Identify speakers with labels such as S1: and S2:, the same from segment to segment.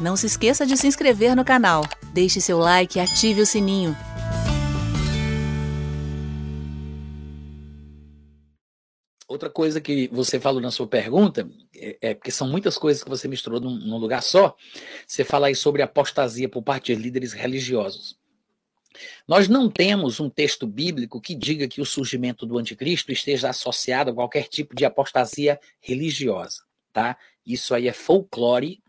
S1: Não se esqueça de se inscrever no canal, deixe seu like e ative o sininho.
S2: Outra coisa que você falou na sua pergunta, é, é porque são muitas coisas que você misturou num, num, lugar só. Você fala aí sobre apostasia por parte de líderes religiosos. Nós não temos um texto bíblico que diga que o surgimento do anticristo esteja associado a qualquer tipo de apostasia religiosa, tá? Isso aí é folclore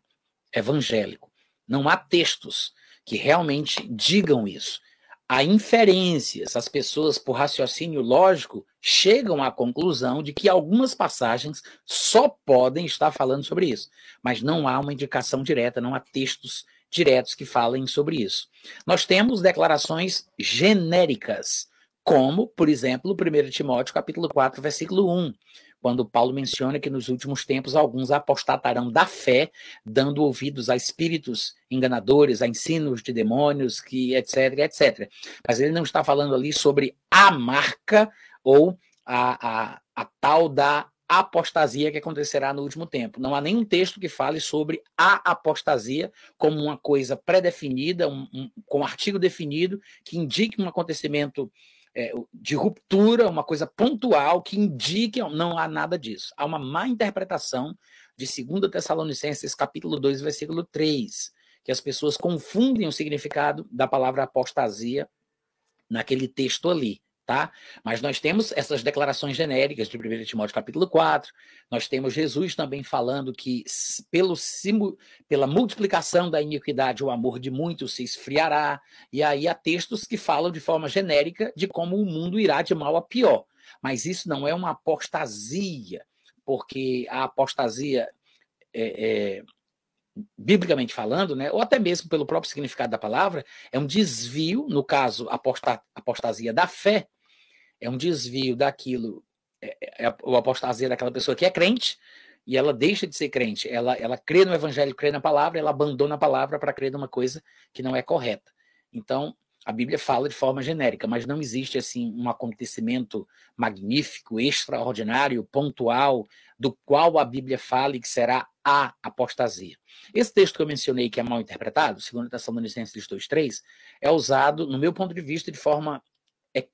S2: evangélico. Não há textos que realmente digam isso. Há inferências, as pessoas, por raciocínio lógico, chegam à conclusão de que algumas passagens só podem estar falando sobre isso, mas não há uma indicação direta, não há textos diretos que falem sobre isso. Nós temos declarações genéricas, como, por exemplo, 1 Timóteo capítulo 4, versículo 1, quando Paulo menciona que nos últimos tempos alguns apostatarão da fé, dando ouvidos a espíritos enganadores, a ensinos de demônios, que etc, etc. Mas ele não está falando ali sobre a marca ou a, a, a tal da apostasia que acontecerá no último tempo. Não há nenhum texto que fale sobre a apostasia como uma coisa pré-definida, um, um, com um artigo definido, que indique um acontecimento é, de ruptura, uma coisa pontual que indique, não há nada disso. Há uma má interpretação de 2 Tessalonicenses, capítulo 2, versículo 3, que as pessoas confundem o significado da palavra apostasia naquele texto ali tá? Mas nós temos essas declarações genéricas de 1 Timóteo capítulo 4, nós temos Jesus também falando que pelo, pela multiplicação da iniquidade o amor de muitos se esfriará, e aí há textos que falam de forma genérica de como o mundo irá de mal a pior. Mas isso não é uma apostasia, porque a apostasia é, é, biblicamente falando, né, ou até mesmo pelo próprio significado da palavra, é um desvio, no caso, aposta, apostasia da fé, é um desvio daquilo, é, é, é o apostasia daquela pessoa que é crente e ela deixa de ser crente. Ela, ela crê no evangelho, crê na palavra, ela abandona a palavra para crer numa coisa que não é correta. Então, a Bíblia fala de forma genérica, mas não existe assim um acontecimento magnífico, extraordinário, pontual, do qual a Bíblia fala e que será a apostasia. Esse texto que eu mencionei, que é mal interpretado, segundo a Tessalonicenses 2.3, é usado, no meu ponto de vista, de forma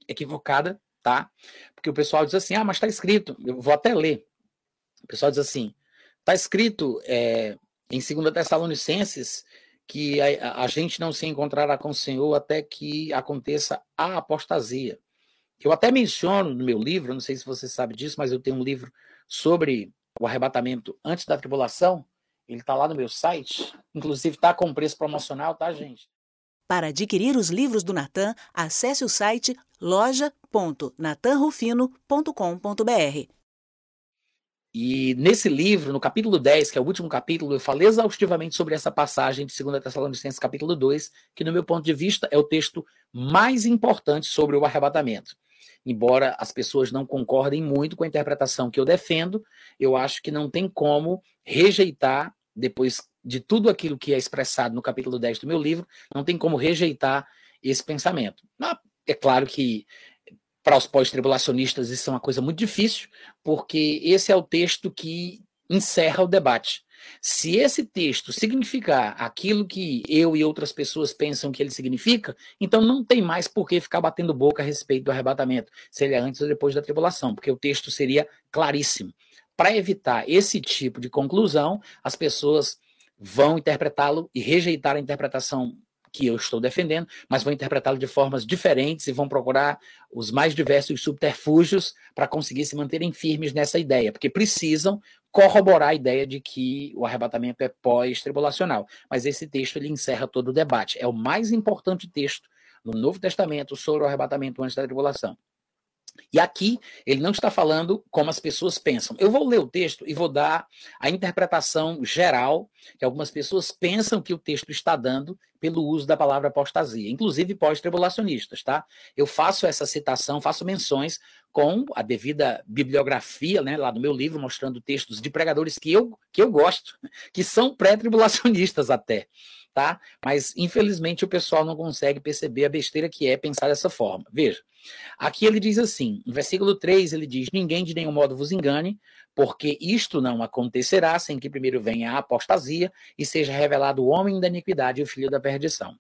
S2: equivocada tá? Porque o pessoal diz assim, ah, mas está escrito, eu vou até ler. O pessoal diz assim, está escrito é, em 2 Tessalonicenses que a, a, gente não se encontrará com o Senhor até que aconteça a apostasia. Eu até menciono no meu livro, não sei se você sabe disso, mas eu tenho um livro sobre o arrebatamento antes da tribulação. Ele está lá no meu site, inclusive está com preço promocional, tá, gente?
S1: Para adquirir os livros do Natan, acesse o site loja.natanrufino.com.br.
S2: E nesse livro, no capítulo 10, que é o último capítulo, eu falei exaustivamente sobre essa passagem de 2 Tessalonicenses, capítulo 2, que, no meu ponto de vista, é o texto mais importante sobre o arrebatamento. Embora as pessoas não concordem muito com a interpretação que eu defendo, eu acho que não tem como rejeitar, depois de tudo aquilo que é expressado no capítulo 10 do meu livro, não tem como rejeitar esse pensamento. É claro que para os pós-tribulacionistas isso é uma coisa muito difícil, porque esse é o texto que encerra o debate. Se esse texto significar aquilo que eu e outras pessoas pensam que ele significa, então não tem mais por que ficar batendo boca a respeito do arrebatamento, se ele é antes ou depois da tribulação, porque o texto seria claríssimo. Para evitar esse tipo de conclusão, as pessoas vão interpretá-lo e rejeitar a interpretação que eu estou defendendo, mas vão interpretá-lo de formas diferentes e vão procurar os mais diversos subterfúgios para conseguir se manterem firmes nessa ideia, porque precisam corroborar a ideia de que o arrebatamento é pós-tribulacional. Mas esse texto ele encerra todo o debate. É o mais importante texto no Novo Testamento sobre o arrebatamento antes da tribulação. E aqui ele não está falando como as pessoas pensam. Eu vou ler o texto e vou dar a interpretação geral que algumas pessoas pensam que o texto está dando pelo uso da palavra apostasia, inclusive pós-tribulacionistas, tá? Eu faço essa citação, faço menções com a devida bibliografia, né, lá do meu livro, mostrando textos de pregadores que eu, que eu gosto, que são pré-tribulacionistas até. Tá? Mas infelizmente o pessoal não consegue perceber a besteira que é pensar dessa forma. Veja, aqui ele diz assim, no versículo 3 ele diz: Ninguém de nenhum modo vos engane, porque isto não acontecerá sem que primeiro venha a apostasia e seja revelado o homem da iniquidade e o filho da perdição.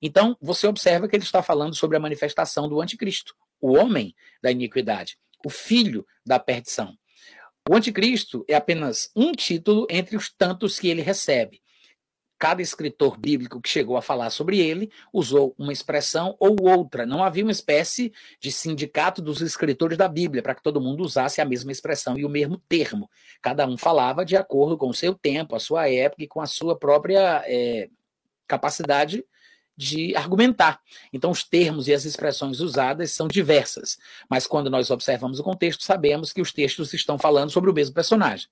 S2: Então, você observa que ele está falando sobre a manifestação do anticristo, o homem da iniquidade, o filho da perdição. O anticristo é apenas um título entre os tantos que ele recebe. Cada escritor bíblico que chegou a falar sobre ele usou uma expressão ou outra. Não havia uma espécie de sindicato dos escritores da Bíblia para que todo mundo usasse a mesma expressão e o mesmo termo. Cada um falava de acordo com o seu tempo, a sua época e com a sua própria é, capacidade de argumentar. Então, os termos e as expressões usadas são diversas, mas quando nós observamos o contexto, sabemos que os textos estão falando sobre o mesmo personagem.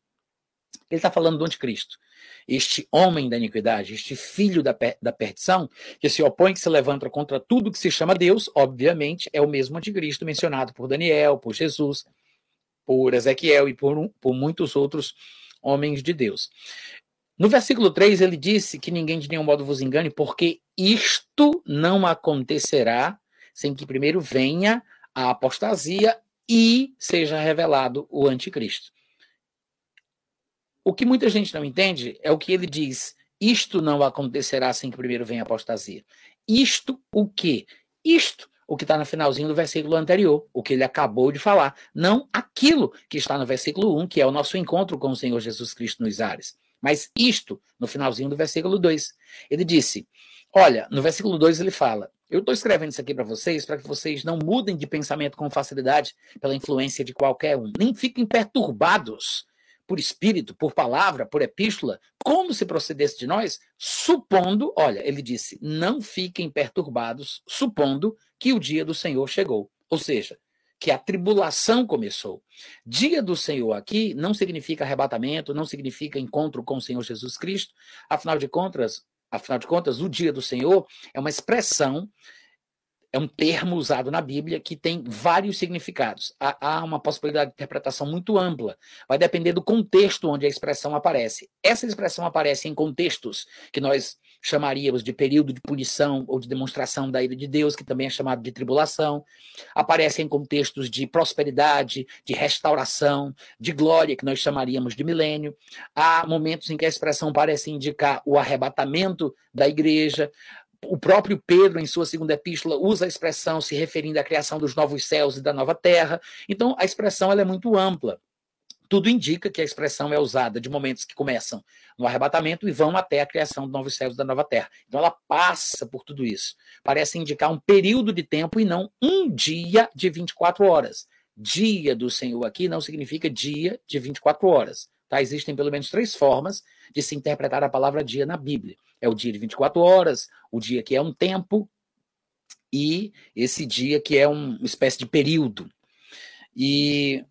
S2: Ele está falando do anticristo. Este homem da iniquidade, este filho da, per da perdição, que se opõe, que se levanta contra tudo que se chama Deus, obviamente, é o mesmo anticristo mencionado por Daniel, por Jesus, por Ezequiel e por, por muitos outros homens de Deus. No versículo 3, ele disse que ninguém de nenhum modo vos engane, porque isto não acontecerá sem que primeiro venha a apostasia e seja revelado o anticristo. O que muita gente não entende é o que ele diz: isto não acontecerá sem que primeiro venha a apostasia. Isto o quê? Isto o que está no finalzinho do versículo anterior, o que ele acabou de falar, não aquilo que está no versículo 1, que é o nosso encontro com o Senhor Jesus Cristo nos ares. Mas isto, no finalzinho do versículo 2, ele disse: Olha, no versículo 2 ele fala: Eu estou escrevendo isso aqui para vocês para que vocês não mudem de pensamento com facilidade pela influência de qualquer um, nem fiquem perturbados por espírito, por palavra, por epístola, como se procedesse de nós, supondo, olha, ele disse: não fiquem perturbados, supondo que o dia do Senhor chegou. Ou seja, que a tribulação começou. Dia do Senhor aqui não significa arrebatamento, não significa encontro com o Senhor Jesus Cristo. Afinal de contas, afinal de contas, o dia do Senhor é uma expressão é um termo usado na Bíblia que tem vários significados. Há, há, uma possibilidade de interpretação muito ampla. Vai depender do contexto onde a expressão aparece. Essa expressão aparece em contextos que nós chamaríamos de período de punição ou de demonstração da ira de Deus, que também é chamado de tribulação. Aparece em contextos de prosperidade, de restauração, de glória, que nós chamaríamos de milênio. Há momentos em que a expressão parece indicar o arrebatamento da igreja o próprio Pedro, em sua segunda epístola, usa a expressão se referindo à criação dos novos céus e da nova terra. Então, a expressão ela é muito ampla. Tudo indica que a expressão é usada de momentos que começam no arrebatamento e vão até a criação dos novos céus e da nova terra. Então, ela passa por tudo isso. Parece indicar um período de tempo e não um dia de 24 horas. Dia do Senhor aqui não significa dia de 24 horas. Tá? Existem pelo menos três formas de se interpretar a palavra dia na Bíblia. É o dia de 24 horas, o dia que é um tempo, e esse dia que é uma espécie de período. E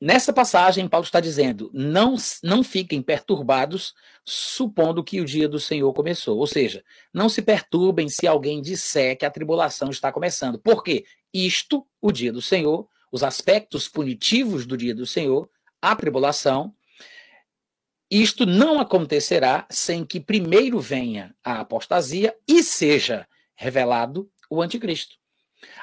S2: nessa passagem, Paulo está dizendo: não, não fiquem perturbados, supondo que o dia do Senhor começou. Ou seja, não se perturbem se alguém disser que a tribulação está começando. Porque isto, o dia do Senhor, os aspectos punitivos do dia do Senhor, a tribulação, isto não acontecerá sem que primeiro venha a apostasia e seja revelado o anticristo.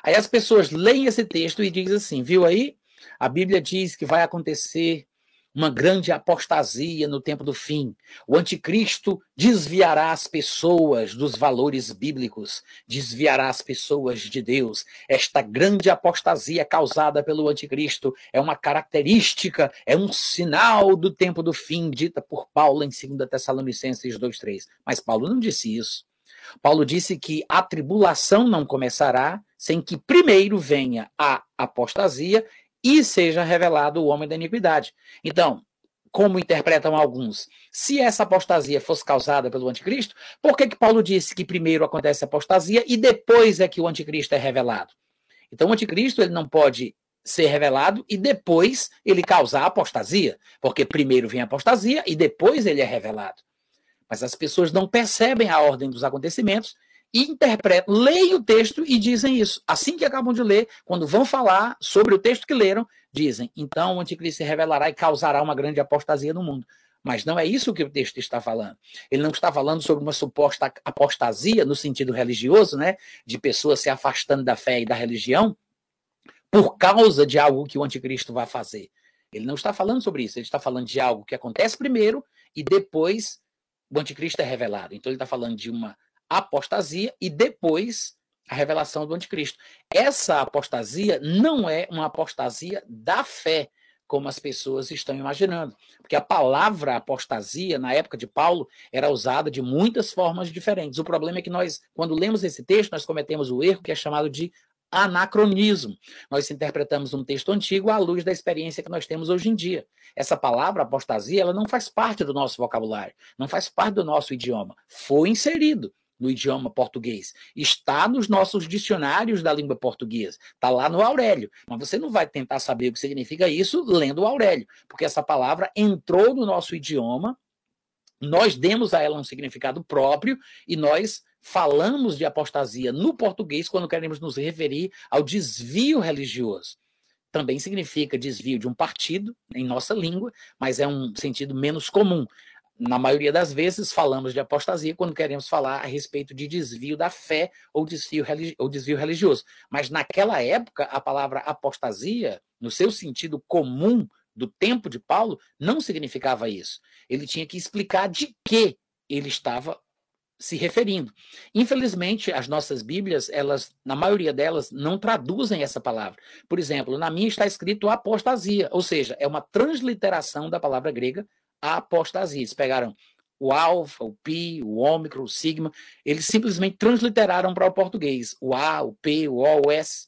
S2: Aí as pessoas leem esse texto e dizem assim, viu aí? A Bíblia diz que vai acontecer uma grande apostasia no tempo do fim. O anticristo desviará as pessoas dos valores bíblicos, desviará as pessoas de Deus. Esta grande apostasia causada pelo anticristo é uma característica, é um sinal do tempo do fim, dita por Paulo em 2 Tessalonicenses 2:3. Mas Paulo não disse isso. Paulo disse que a tribulação não começará sem que primeiro venha a apostasia e seja revelado o homem da iniquidade. Então, como interpretam alguns, se essa apostasia fosse causada pelo anticristo, por que, que Paulo disse que primeiro acontece a apostasia e depois é que o anticristo é revelado? Então, o anticristo ele não pode ser revelado e depois ele causar apostasia, porque primeiro vem a apostasia e depois ele é revelado. Mas as pessoas não percebem a ordem dos acontecimentos interpretam, leem o texto e dizem isso. Assim que acabam de ler, quando vão falar sobre o texto que leram, dizem: então o anticristo se revelará e causará uma grande apostasia no mundo. Mas não é isso que o texto está falando. Ele não está falando sobre uma suposta apostasia no sentido religioso, né? De pessoas se afastando da fé e da religião por causa de algo que o anticristo vai fazer. Ele não está falando sobre isso. Ele está falando de algo que acontece primeiro e depois o anticristo é revelado. Então ele está falando de uma apostasia e depois a revelação do anticristo. Essa apostasia não é uma apostasia da fé, como as pessoas estão imaginando. Porque a palavra apostasia, na época de Paulo, era usada de muitas formas diferentes. O problema é que nós, quando lemos esse texto, nós cometemos o erro que é chamado de anacronismo. Nós interpretamos um texto antigo à luz da experiência que nós temos hoje em dia. Essa palavra apostasia, ela não faz parte do nosso vocabulário, não faz parte do nosso idioma. Foi inserido no idioma português. Está nos nossos dicionários da língua portuguesa. Está lá no Aurélio. Mas você não vai tentar saber o que significa isso lendo o Aurélio, porque essa palavra entrou no nosso idioma, nós demos a ela um significado próprio e nós falamos de apostasia no português quando queremos nos referir ao desvio religioso. Também significa desvio de um partido, em nossa língua, mas é um sentido menos comum. Na maioria das vezes, falamos de apostasia quando queremos falar a respeito de desvio da fé ou desvio, ou desvio religioso. Mas naquela época, a palavra apostasia, no seu sentido comum do tempo de Paulo, não significava isso. Ele tinha que explicar de que ele estava se referindo. Infelizmente, as nossas Bíblias, elas, na maioria delas, não traduzem essa palavra. Por exemplo, na minha está escrito apostasia, ou seja, é uma transliteração da palavra grega apostasia. Eles pegaram o alfa, o pi, o ômicron, o sigma, eles simplesmente transliteraram para o português o A, o P, o O, o S.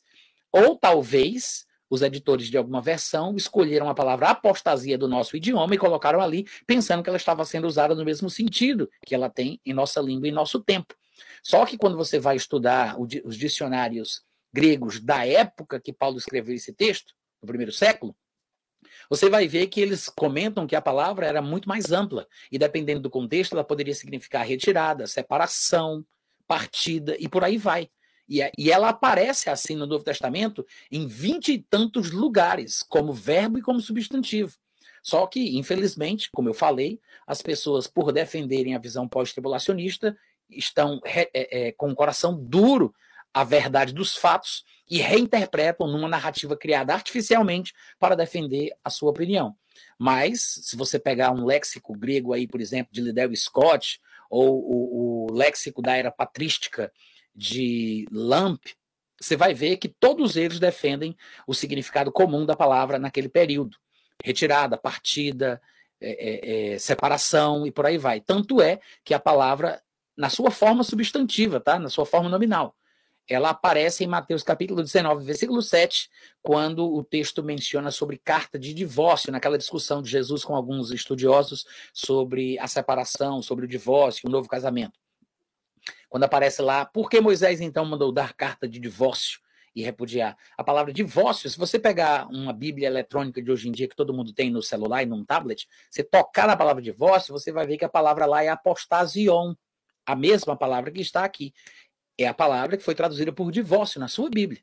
S2: Ou talvez os editores de alguma versão escolheram a palavra apostasia do nosso idioma e colocaram ali, pensando que ela estava sendo usada no mesmo sentido que ela tem em nossa língua e nosso tempo. Só que quando você vai estudar os dicionários gregos da época que Paulo escreveu esse texto, no primeiro século, você vai ver que eles comentam que a palavra era muito mais ampla e, dependendo do contexto, ela poderia significar retirada, separação, partida e por aí vai. E, é, e ela aparece assim no Novo Testamento em vinte e tantos lugares, como verbo e como substantivo. Só que, infelizmente, como eu falei, as pessoas, por defenderem a visão pós-tribulacionista, estão é, é, com o coração duro à verdade dos fatos e reinterpretam numa narrativa criada artificialmente para defender a sua opinião. Mas, se você pegar um léxico grego aí, por exemplo, de Liddell Scott, ou o, o léxico da era patrística de Lamp, você vai ver que todos eles defendem o significado comum da palavra naquele período. Retirada, partida, é, é, é, separação e por aí vai. Tanto é que a palavra, na sua forma substantiva, tá? na sua forma nominal, ela aparece em Mateus capítulo 19, versículo 7, quando o texto menciona sobre carta de divórcio, naquela discussão de Jesus com alguns estudiosos sobre a separação, sobre o divórcio, o novo casamento. Quando aparece lá, por que Moisés então mandou dar carta de divórcio e repudiar? A palavra divórcio, se você pegar uma Bíblia eletrônica de hoje em dia que todo mundo tem no celular e num tablet, você tocar na palavra divórcio, você vai ver que a palavra lá é apostasion, a mesma palavra que está aqui. É a palavra que foi traduzida por divórcio na sua Bíblia.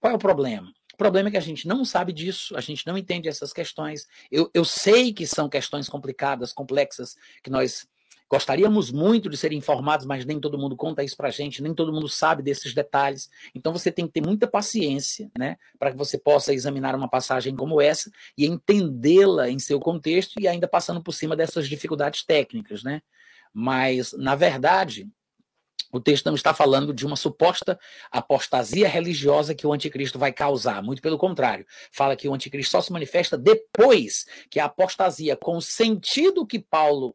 S2: Qual é o problema? O problema é que a gente não sabe disso, a gente não entende essas questões. Eu, eu sei que são questões complicadas, complexas, que nós Gostaríamos muito de ser informados, mas nem todo mundo conta isso para gente, nem todo mundo sabe desses detalhes. Então você tem que ter muita paciência, né, para que você possa examinar uma passagem como essa e entendê-la em seu contexto e ainda passando por cima dessas dificuldades técnicas, né? Mas na verdade, o texto não está falando de uma suposta apostasia religiosa que o anticristo vai causar. Muito pelo contrário. Fala que o anticristo só se manifesta depois que a apostasia, com o sentido que Paulo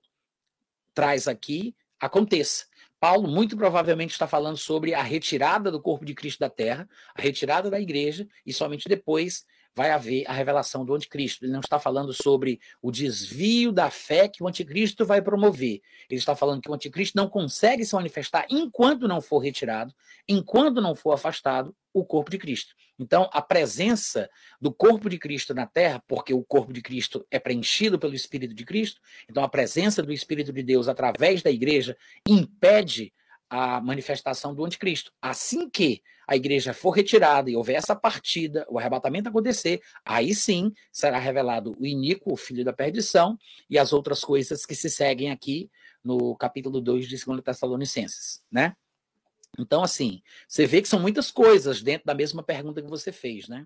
S2: traz aqui aconteça. Paulo muito provavelmente está falando sobre a retirada do corpo de Cristo da terra, a retirada da igreja, e somente depois vai haver a revelação do anticristo. Ele não está falando sobre o desvio da fé que o anticristo vai promover. Ele está falando que o anticristo não consegue se manifestar enquanto não for retirado, enquanto não for afastado o corpo de Cristo. Então, a presença do corpo de Cristo na terra, porque o corpo de Cristo é preenchido pelo Espírito de Cristo, então a presença do Espírito de Deus através da igreja impede a manifestação do anticristo. Assim que a igreja for retirada e houver essa partida, o arrebatamento acontecer, aí sim será revelado o iníquo, o filho da perdição, e as outras coisas que se seguem aqui no capítulo 2 de 2 Tessalonicenses, né? Então, assim, você vê que são muitas coisas dentro da mesma pergunta que você fez, né?